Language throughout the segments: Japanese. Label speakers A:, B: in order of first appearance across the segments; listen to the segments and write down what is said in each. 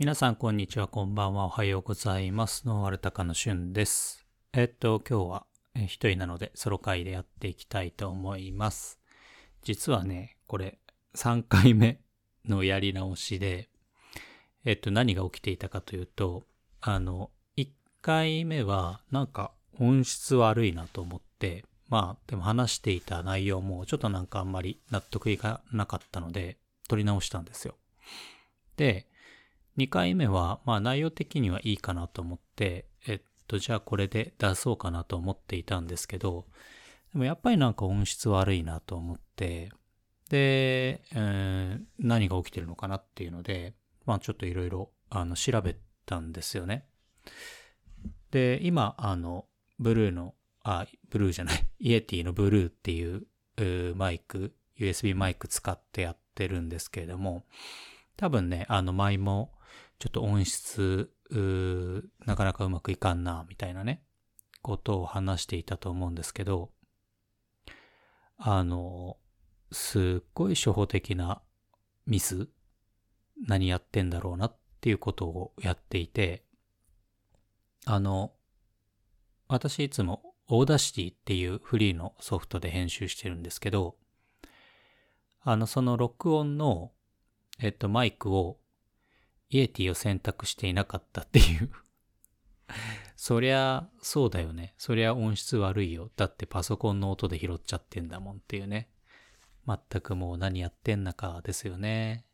A: 皆さん、こんにちは、こんばんは、おはようございます。ノーアルタカのしゅんです。えっと、今日は一人なので、ソロ会でやっていきたいと思います。実はね、これ、3回目のやり直しで、えっと、何が起きていたかというと、あの、1回目は、なんか、音質悪いなと思って、まあ、でも話していた内容も、ちょっとなんかあんまり納得いかなかったので、撮り直したんですよ。で、2回目は、まあ内容的にはいいかなと思って、えっと、じゃあこれで出そうかなと思っていたんですけど、でもやっぱりなんか音質悪いなと思って、で、えー何が起きてるのかなっていうので、まあちょっといろいろ、あの、調べたんですよね。で、今、あの、ブルーの、あ、ブルーじゃない、イエティのブルーっていうマイク、USB マイク使ってやってるんですけれども、多分ね、あの前も、ちょっと音質、なかなかうまくいかんな、みたいなね、ことを話していたと思うんですけど、あの、すっごい初歩的なミス何やってんだろうなっていうことをやっていて、あの、私いつも Audacity っていうフリーのソフトで編集してるんですけど、あの、その録音の、えっと、マイクを、 Yeti を選択していなかったっていう。そりゃ、そうだよね。そりゃ音質悪いよ。だってパソコンの音で拾っちゃってんだもんっていうね。全くもう何やってんだかですよね。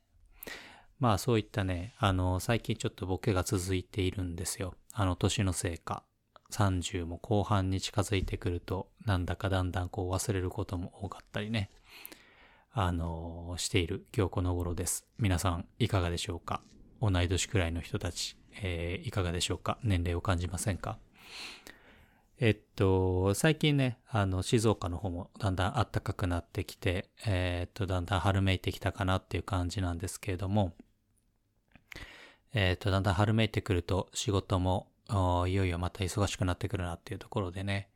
A: まあそういったね、あの、最近ちょっとボケが続いているんですよ。あの、年のせいか。30も後半に近づいてくると、なんだかだんだんこう忘れることも多かったりね。あのしている今日この頃です。皆さんいかがでしょうか？同い年くらいの人たち、えーいかがでしょうか？年齢を感じませんか？えっと、最近ね、あの、静岡の方もだんだん暖かくなってきて、えーっと、だんだん春めいてきたかなっていう感じなんですけれども、えーっと、だんだん春めいてくると仕事も、いよいよまた忙しくなってくるなっていうところでね、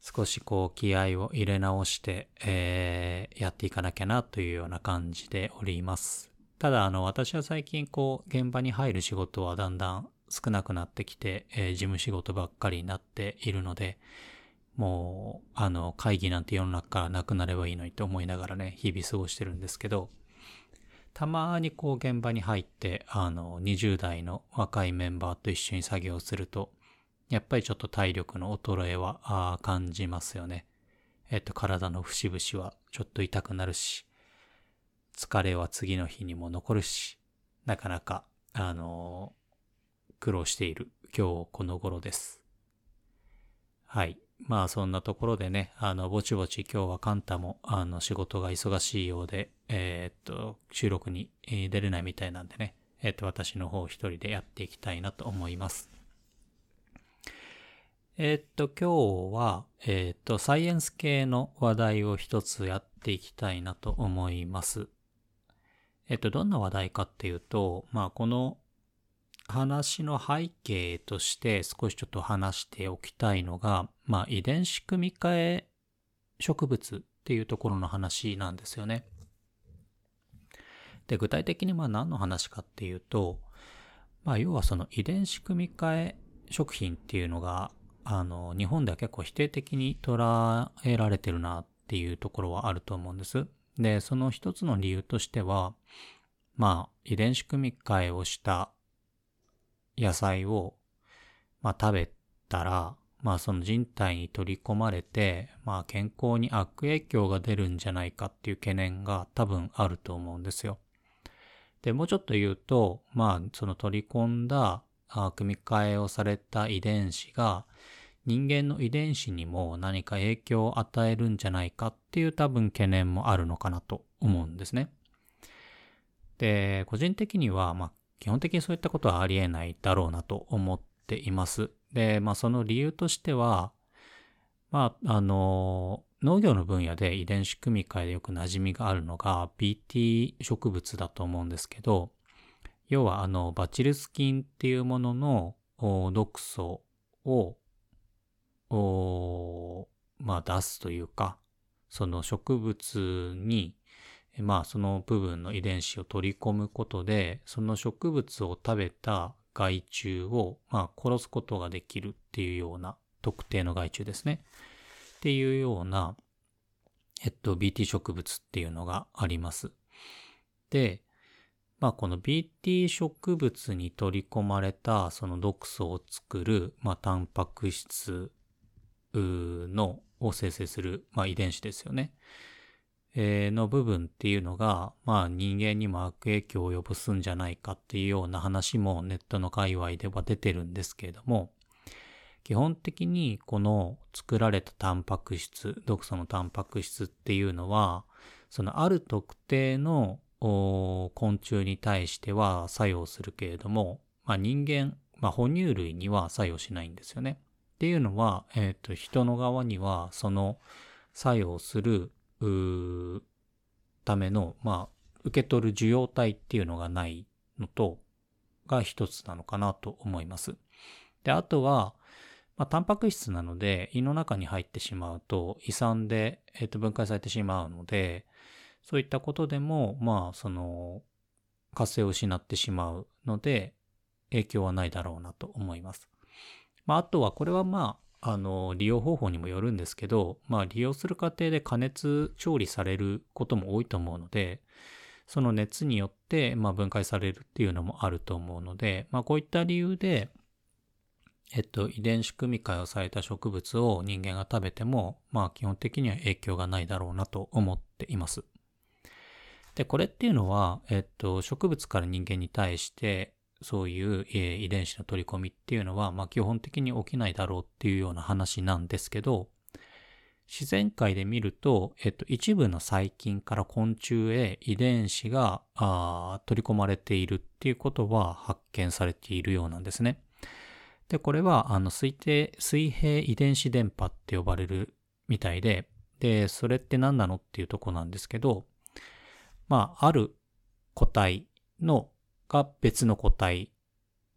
A: 少しこう気合を入れ直して、えーやっていかなきゃなというような感じでおります。ただ、あの、私は最近こう、現場に入る仕事はだんだん少なくなってきて、えー事務仕事ばっかりになっているので、もう、あの、会議なんて世の中からなくなればいいのにと思いながらね、日々過ごしてるんですけど、たまにこう現場に入って、あの、20代の若いメンバーと一緒に作業すると、やっぱりちょっと体力の衰えは感じますよね。えっと、体の節々はちょっと痛くなるし、疲れは次の日にも残るし、なかなか、あのー苦労している今日この頃です。はい。まあそんなところでね、あの、ぼちぼち今日はカンタも、あの、仕事が忙しいようで、えーっと、収録に出れないみたいなんでね、えーっと、私の方一人でやっていきたいなと思います。えーっと、今日は、えーっと、サイエンス系の話題を一つやっていきたいなと思います。えっと、どんな話題かっていうと、まあ、この話の背景として少しちょっと話しておきたいのが、まあ、遺伝子組み換え植物っていうところの話なんですよね。で、具体的にまあ何の話かっていうと、まあ、要はその遺伝子組み換え食品っていうのが、あの、日本では結構否定的に捉えられてるなっていうところはあると思うんです。で、その一つの理由としては、まあ、遺伝子組み換えをした野菜を、まあ、食べたら、まあ、その人体に取り込まれて、まあ、健康に悪影響が出るんじゃないかっていう懸念が多分あると思うんですよ。で、もうちょっと言うと、まあ、その取り込んだ、あ組み換えをされた遺伝子が、人間の遺伝子にも何か影響を与えるんじゃないかっていう多分懸念もあるのかなと思うんですね。で、個人的には、まあ、基本的にそういったことはありえないだろうなと思っています。で、まあ、その理由としては、まあ、あの、農業の分野で遺伝子組み換えでよく馴染みがあるのが BT 植物だと思うんですけど、要はあの、バチルス菌っていうものの毒素を、おまあ、出すというか、その植物に、まあその部分の遺伝子を取り込むことで、その植物を食べた害虫を、まあ、殺すことができるっていうような特定の害虫ですね。っていうような、えっと、BT 植物っていうのがあります。で、まあこの BT 植物に取り込まれたその毒素を作る、まあタンパク質のを生成する、まあ遺伝子ですよね。えー、の部分っていうのが、まあ人間にも悪影響を及ぼすんじゃないかっていうような話もネットの界隈では出てるんですけれども、基本的にこの作られたタンパク質、毒素のタンパク質っていうのは、そのある特定の昆虫に対しては作用するけれども、まあ人間、まあ哺乳類には作用しないんですよね。っていうのは、えっ、ー、と、人の側にはその作用するための、まあ、受け取る受容体っていうのがないのと、が一つなのかなと思います。で、あとは、まあ、タンパク質なので、胃の中に入ってしまうと、胃酸で、えー、と分解されてしまうので、そういったことでも、まあ、その、活性を失ってしまうので、影響はないだろうなと思います。まあ、あとは、これはまあ、あの、利用方法にもよるんですけど、まあ利用する過程で加熱調理されることも多いと思うので、その熱によって、まあ分解されるっていうのもあると思うので、まあこういった理由で、えっと、遺伝子組み換えをされた植物を人間が食べても、まあ基本的には影響がないだろうなと思っています。で、これっていうのは、えっと、植物から人間に対して、そういう、え遺伝子の取り込みっていうのは、まあ基本的に起きないだろうっていうような話なんですけど、自然界で見ると、えっと、一部の細菌から昆虫へ遺伝子があ取り込まれているっていうことは発見されているようなんですね。で、これは、あの、水平、水平遺伝子電波って呼ばれるみたいで、で、それって何なのっていうとこなんですけど、まあ、ある個体のが別の個体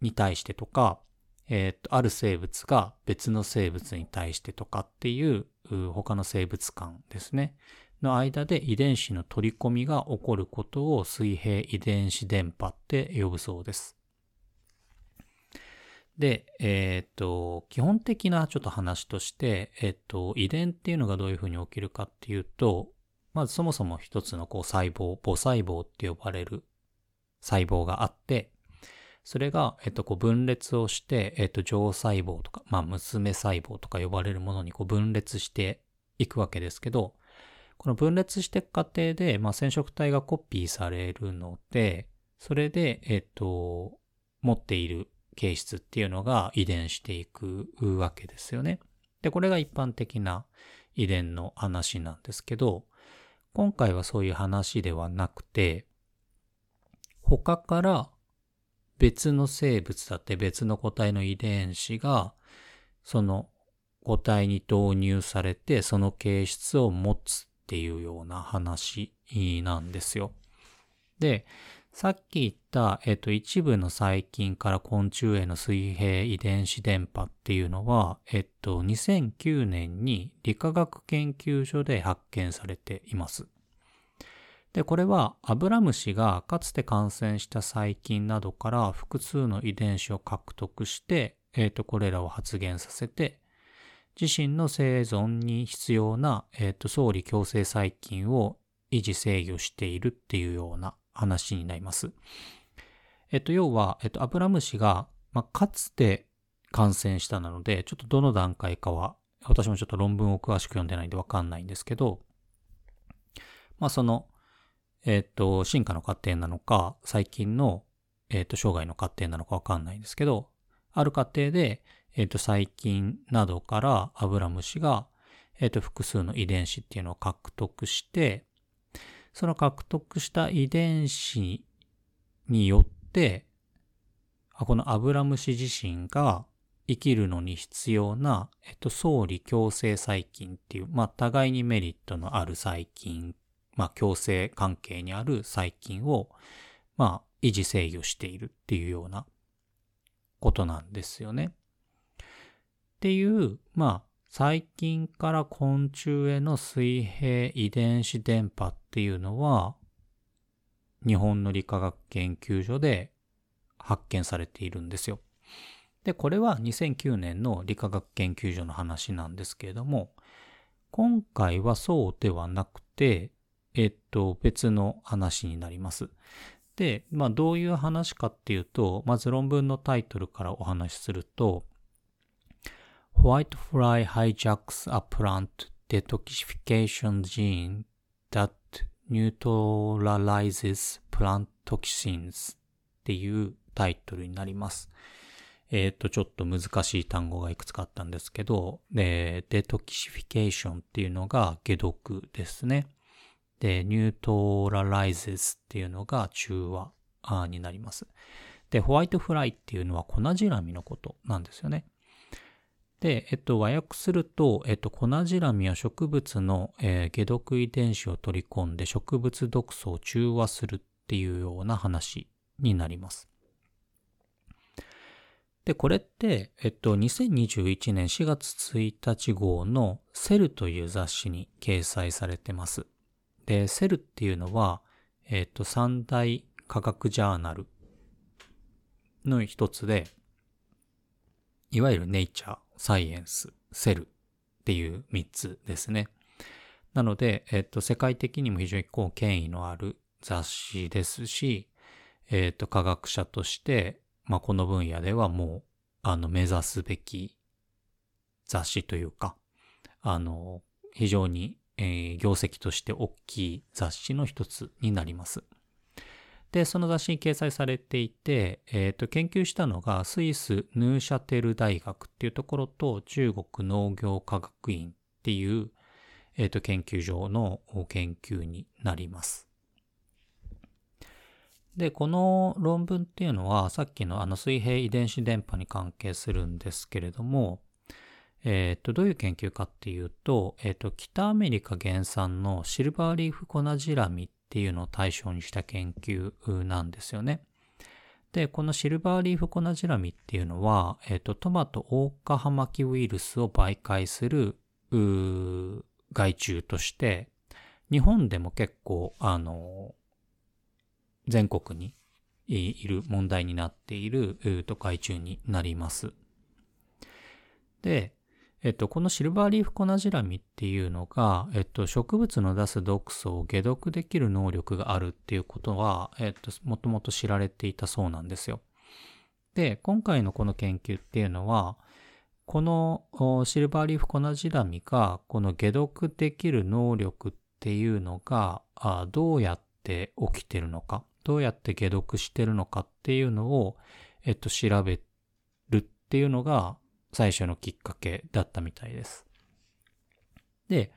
A: に対してとか、えっ、と、ある生物が別の生物に対してとかっていう他の生物間ですね。の間で遺伝子の取り込みが起こることを水平遺伝子電波って呼ぶそうです。で、えっ、と、基本的なちょっと話として、えっ、と、遺伝っていうのがどういうふうに起きるかっていうと、まずそもそも一つのこう細胞、母細胞って呼ばれる細胞があって、それが、えっと、こう分裂をして、えっと、上細胞とか、まあ、娘細胞とか呼ばれるものにこう分裂していくわけですけど、この分裂していく過程で、まあ、染色体がコピーされるので、それで、えっと、持っている形質っていうのが遺伝していくわけですよね。で、これが一般的な遺伝の話なんですけど、今回はそういう話ではなくて、他から別の生物だって別の個体の遺伝子が、その個体に導入されて、その形質を持つっていうような話なんですよ。で、さっき言った、えっと、一部の細菌から昆虫への水平遺伝子電波っていうのは、えっと、2009年に理化学研究所で発見されています。で、これはアブラムシがかつて感染した細菌などから複数の遺伝子を獲得して、えっ、ー、と、これらを発現させて、自身の生存に必要な、えっ、ー、と、総理共生細菌を維持制御しているっていうような話になります。えっ、ー、と、要は、えっ、と、アブラムシが、まあ、かつて感染したなので、ちょっとどの段階かは、私もちょっと論文を詳しく読んでないんでわかんないんですけど、まあ、その、えっ、ー、と、進化の過程なのか、最近の、えっ、ー、と、生涯の過程なのかわかんないんですけど、ある過程で、えっ、と、細菌などからアブラムシが、えっ、と、複数の遺伝子っていうのを獲得して、その獲得した遺伝子によって、このアブラムシ自身が生きるのに必要な、えっと、総理共生細菌っていう、まあ、互いにメリットのある細菌まあ、共生関係にある細菌を、まあ、維持制御しているっていうようなことなんですよね。っていう、まあ、細菌から昆虫への水平遺伝子電波っていうのは、日本の理化学研究所で発見されているんですよ。で、これは2009年の理化学研究所の話なんですけれども、今回はそうではなくて、えっと、別の話になります。で、まあ、どういう話かっていうと、まず論文のタイトルからお話しすると、Whitefly hijacks a plant detoxification gene that neutralizes plant toxins っていうタイトルになります。えっ、ー、と、ちょっと難しい単語がいくつかあったんですけど、で、 detoxification っていうのが解毒ですね。で、 neutralizes っていうのが中和になります。で、ホワイトフライっていうのは粉じらみのことなんですよね。で、えっと、和訳すると、えっと、粉じらみは植物の、えー、解毒遺伝子を取り込んで植物毒素を中和するっていうような話になります。で、これって、えっと、2021年4月1日号のセルという雑誌に掲載されてます。で、セルっていうのは、えっと、三大科学ジャーナルの一つで、いわゆるネイチャー、サイエンス、セルっていう三つですね。なので、えっと、世界的にも非常にこう権威のある雑誌ですし、えっと、科学者として、まあ、この分野ではもう、あの、目指すべき雑誌というか、あの、非常に、えー、業績として大きい雑誌の一つになります。で、その雑誌に掲載されていて、えっ、ー、と、研究したのがスイス・ヌーシャテル大学っていうところと中国農業科学院っていう、えっ、ー、と、研究所の研究になります。で、この論文っていうのは、さっきのあの水平遺伝子電波に関係するんですけれども、えっ、と、どういう研究かっていうと、えっ、と、北アメリカ原産のシルバーリーフコナジラミっていうのを対象にした研究なんですよね。で、このシルバーリーフコナジラミっていうのは、えっ、と、トマトオオカハマキウイルスを媒介する、害虫として、日本でも結構、あの、全国にいる問題になっている都会中になります。で、えっと、このシルバーリーフコナジラミっていうのが、えっと、植物の出す毒素を解毒できる能力があるっていうことは、えっと、もともと知られていたそうなんですよ。で、今回のこの研究っていうのは、このシルバーリーフコナジラミが、この解毒できる能力っていうのが、どうやって起きてるのか。どうやって解毒してるのかっていうのを、えっと、調べるっていうのが最初のきっかけだったみたいです。で、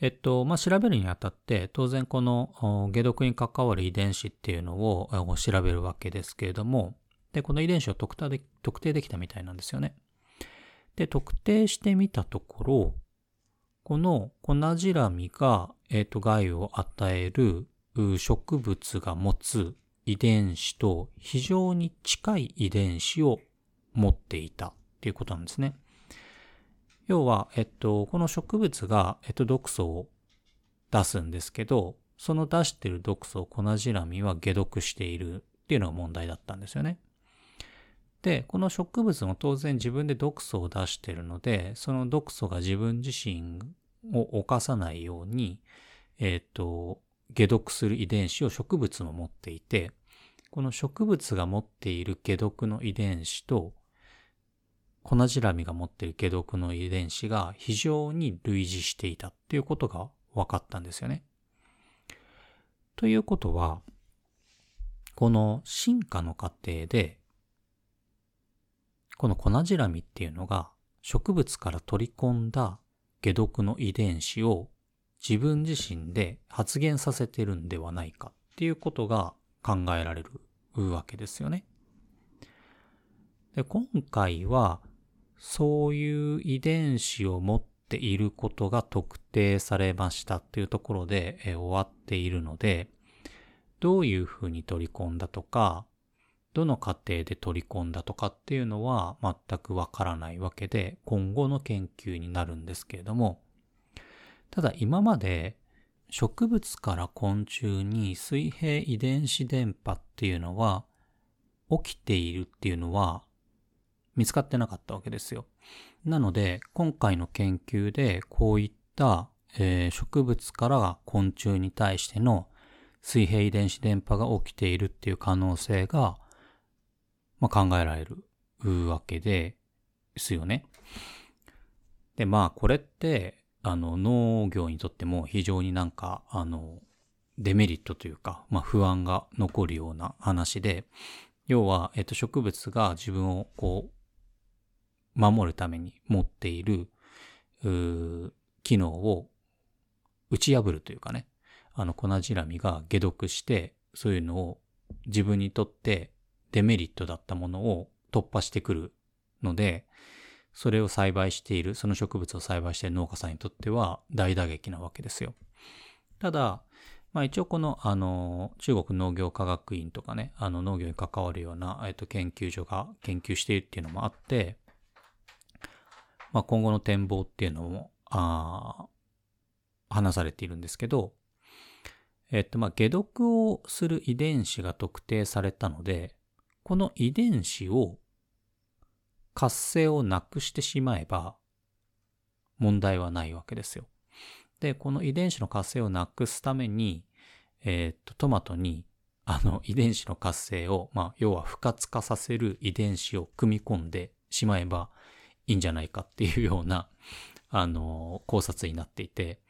A: えっと、まあ、調べるにあたって、当然この解毒に関わる遺伝子っていうのを調べるわけですけれども、で、この遺伝子を特定で特定できたみたいなんですよね。で、特定してみたところ、この粉じらみが、えっと、害を与える植物が持つ遺伝子と非常に近い遺伝子を持っていたていうことなんですね。要は、えっと、この植物が、えっと、毒素を出すんですけど、その出してる毒素を粉じらみは解毒しているっていうのが問題だったんですよね。で、この植物も当然自分で毒素を出してるので、その毒素が自分自身を犯さないように、えっ、と、解毒する遺伝子を植物も持っていて、この植物が持っている解毒の遺伝子と、粉じらみが持っている解毒の遺伝子が非常に類似していたっていうことが分かったんですよね。ということは、この進化の過程で、この粉じらみっていうのが植物から取り込んだ解毒の遺伝子を自分自身で発現させてるんではないかっていうことが考えられるわけですよね。で今回はそういう遺伝子を持っていることが特定されましたっていうところで、え終わっているので、どういうふうに取り込んだとか、どの過程で取り込んだとかっていうのは全くわからないわけで、今後の研究になるんですけれども、ただ今まで、植物から昆虫に水平遺伝子電波っていうのは起きているっていうのは見つかってなかったわけですよ。なので、今回の研究でこういった、えー、植物から昆虫に対しての水平遺伝子電波が起きているっていう可能性が、まあ、考えられるわけですよね。で、まあこれって、あの農業にとっても非常になんか、あの、デメリットというか、まあ不安が残るような話で、要は、えっと、植物が自分をこう、守るために持っている、機能を打ち破るというかね、あの粉じらみが解毒して、そういうのを自分にとってデメリットだったものを突破してくるので、それを栽培している、その植物を栽培している農家さんにとっては大打撃なわけですよ。ただ、まあ一応この、あの、中国農業科学院とかね、あの農業に関わるような、えっと、研究所が研究しているっていうのもあって、まあ今後の展望っていうのも、あ話されているんですけど、えっと、まあ、解毒をする遺伝子が特定されたので、この遺伝子を活性をなくしてしまえば問題はないわけですよ。で、この遺伝子の活性をなくすために、えー、っと、トマトにあの遺伝子の活性を、まあ、要は不活化させる遺伝子を組み込んでしまえばいいんじゃないかっていうような、あの、考察になっていて、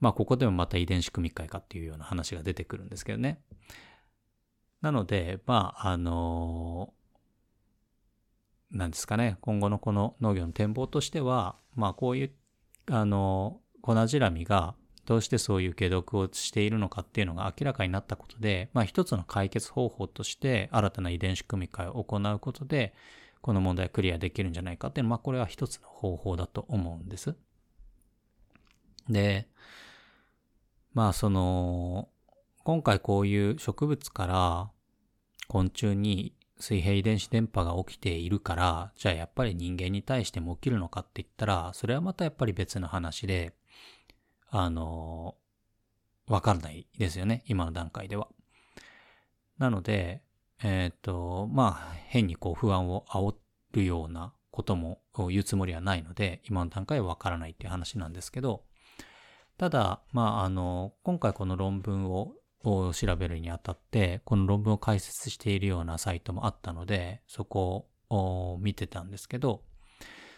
A: まあ、ここでもまた遺伝子組み換えかっていうような話が出てくるんですけどね。なので、まあ、あのなんですかね、今後のこの農業の展望としては、まあこういう、あの、粉じらみがどうしてそういう解毒をしているのかっていうのが明らかになったことで、まあ一つの解決方法として新たな遺伝子組み換えを行うことで、この問題クリアできるんじゃないかっていうのは、まあこれは一つの方法だと思うんです。で、まあその、今回こういう植物から昆虫に水平遺伝子電波が起きているから、じゃあやっぱり人間に対しても起きるのかって言ったら、それはまたやっぱり別の話で、あの、わからないですよね、今の段階では。なので、えっ、ー、と、まあ、変にこう不安を煽るようなことも言うつもりはないので、今の段階はわからないっていう話なんですけど、ただ、まあ、あの、今回この論文をを調べるにあたって、この論文を解説しているようなサイトもあったので、そこを見てたんですけど、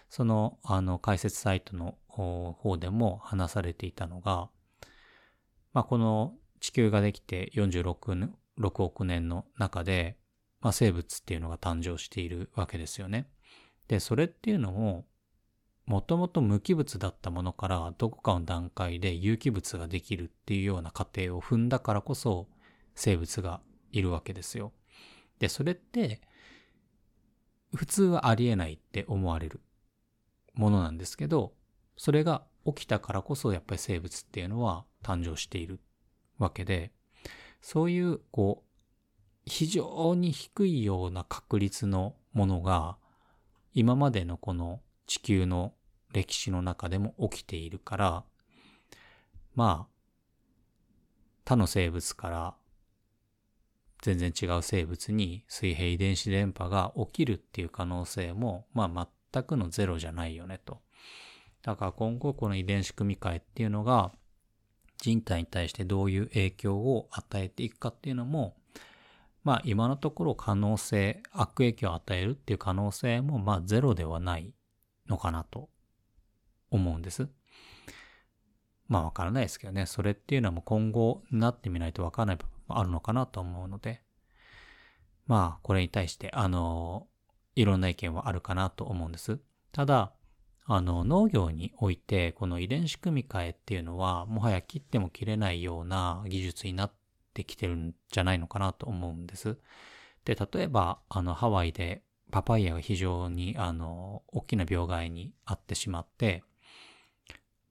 A: その、あの、解説サイトの方でも話されていたのが、まあ、この地球ができて46 6億年の中で、まあ、生物っていうのが誕生しているわけですよね。で、それっていうのを、もともと無機物だったものからどこかの段階で有機物ができるっていうような過程を踏んだからこそ生物がいるわけですよ。で、それって普通はありえないって思われるものなんですけど、それが起きたからこそやっぱり生物っていうのは誕生しているわけで、そういうこう非常に低いような確率のものが今までのこの地球の歴史の中でも起きているから、まあ、他の生物から全然違う生物に水平遺伝子電波が起きるっていう可能性も、まあ全くのゼロじゃないよねと。だから今後この遺伝子組み換えっていうのが人体に対してどういう影響を与えていくかっていうのも、まあ今のところ可能性、悪影響を与えるっていう可能性もまあゼロではないのかなと思うんです。まあわからないですけどね。それっていうのはもう今後になってみないとわからない部分もあるのかなと思うので、まあこれに対してあの、いろんな意見はあるかなと思うんです。ただ、あの農業においてこの遺伝子組み換えっていうのはもはや切っても切れないような技術になってきてるんじゃないのかなと思うんです。で、例えばあのハワイでパパイヤが非常にあの大きな病害にあってしまって、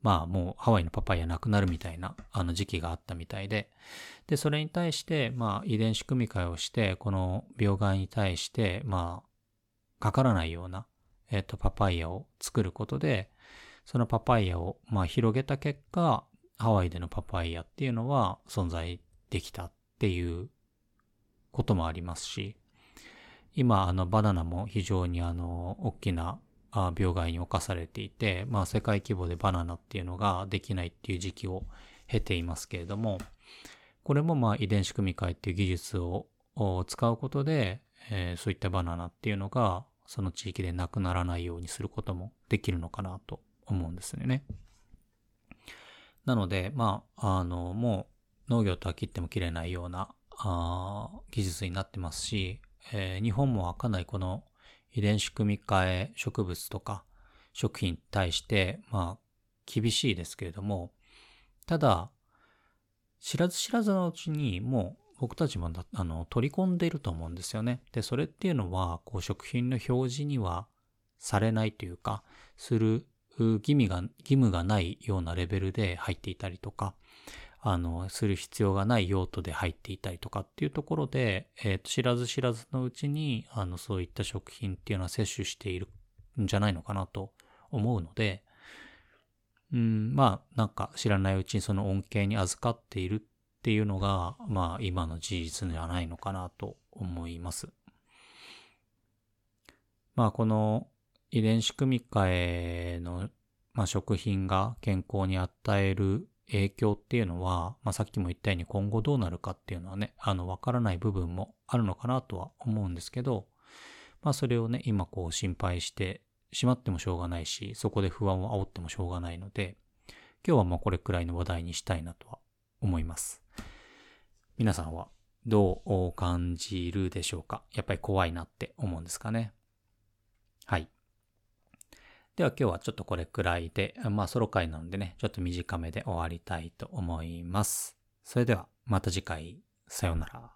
A: まあもうハワイのパパイヤなくなるみたいなあの時期があったみたいで、で、それに対してまあ遺伝子組み換えをして、この病害に対してまあかからないような、えっ、ー、とパパイヤを作ることで、そのパパイヤをまあ広げた結果、ハワイでのパパイヤっていうのは存在できたっていうこともありますし、今、あの、バナナも非常にあの、大きな病害に侵されていて、まあ、世界規模でバナナっていうのができないっていう時期を経ていますけれども、これもまあ、遺伝子組み換えっていう技術を使うことで、えー、そういったバナナっていうのが、その地域でなくならないようにすることもできるのかなと思うんですよね。なので、まあ、あの、もう農業とは切っても切れないようなあ技術になってますし、えー、日本もかなりこの遺伝子組み換え植物とか食品に対して、まあ、厳しいですけれども、ただ、知らず知らずのうちにもう僕たちもあの取り込んでいると思うんですよね。で、それっていうのは、こう食品の表示にはされないというか、する義務が、義務がないようなレベルで入っていたりとか、あの、する必要がない用途で入っていたりとかっていうところで、え、ー、と、知らず知らずのうちに、あの、そういった食品っていうのは摂取しているんじゃないのかなと思うので、うん、まあ、なんか知らないうちにその恩恵に預かっているっっていうのが、まあ、今の事実ではないのかなと思います。まあ、この遺伝子組み換えの、まあ、食品が健康に与える影響っていうのは、まあ、さっきも言ったように今後どうなるかっていうのはね、あの、わからない部分もあるのかなとは思うんですけど、まあ、それをね、今こう心配してしまってもしょうがないし、そこで不安を煽ってもしょうがないので、今日はまあこれくらいの話題にしたいなとは思います。皆さんはどう感じるでしょうか？やっぱり怖いなって思うんですかね。はい。では今日はちょっとこれくらいで、まあソロ回なんでね、ちょっと短めで終わりたいと思います。それではまた次回、さようなら。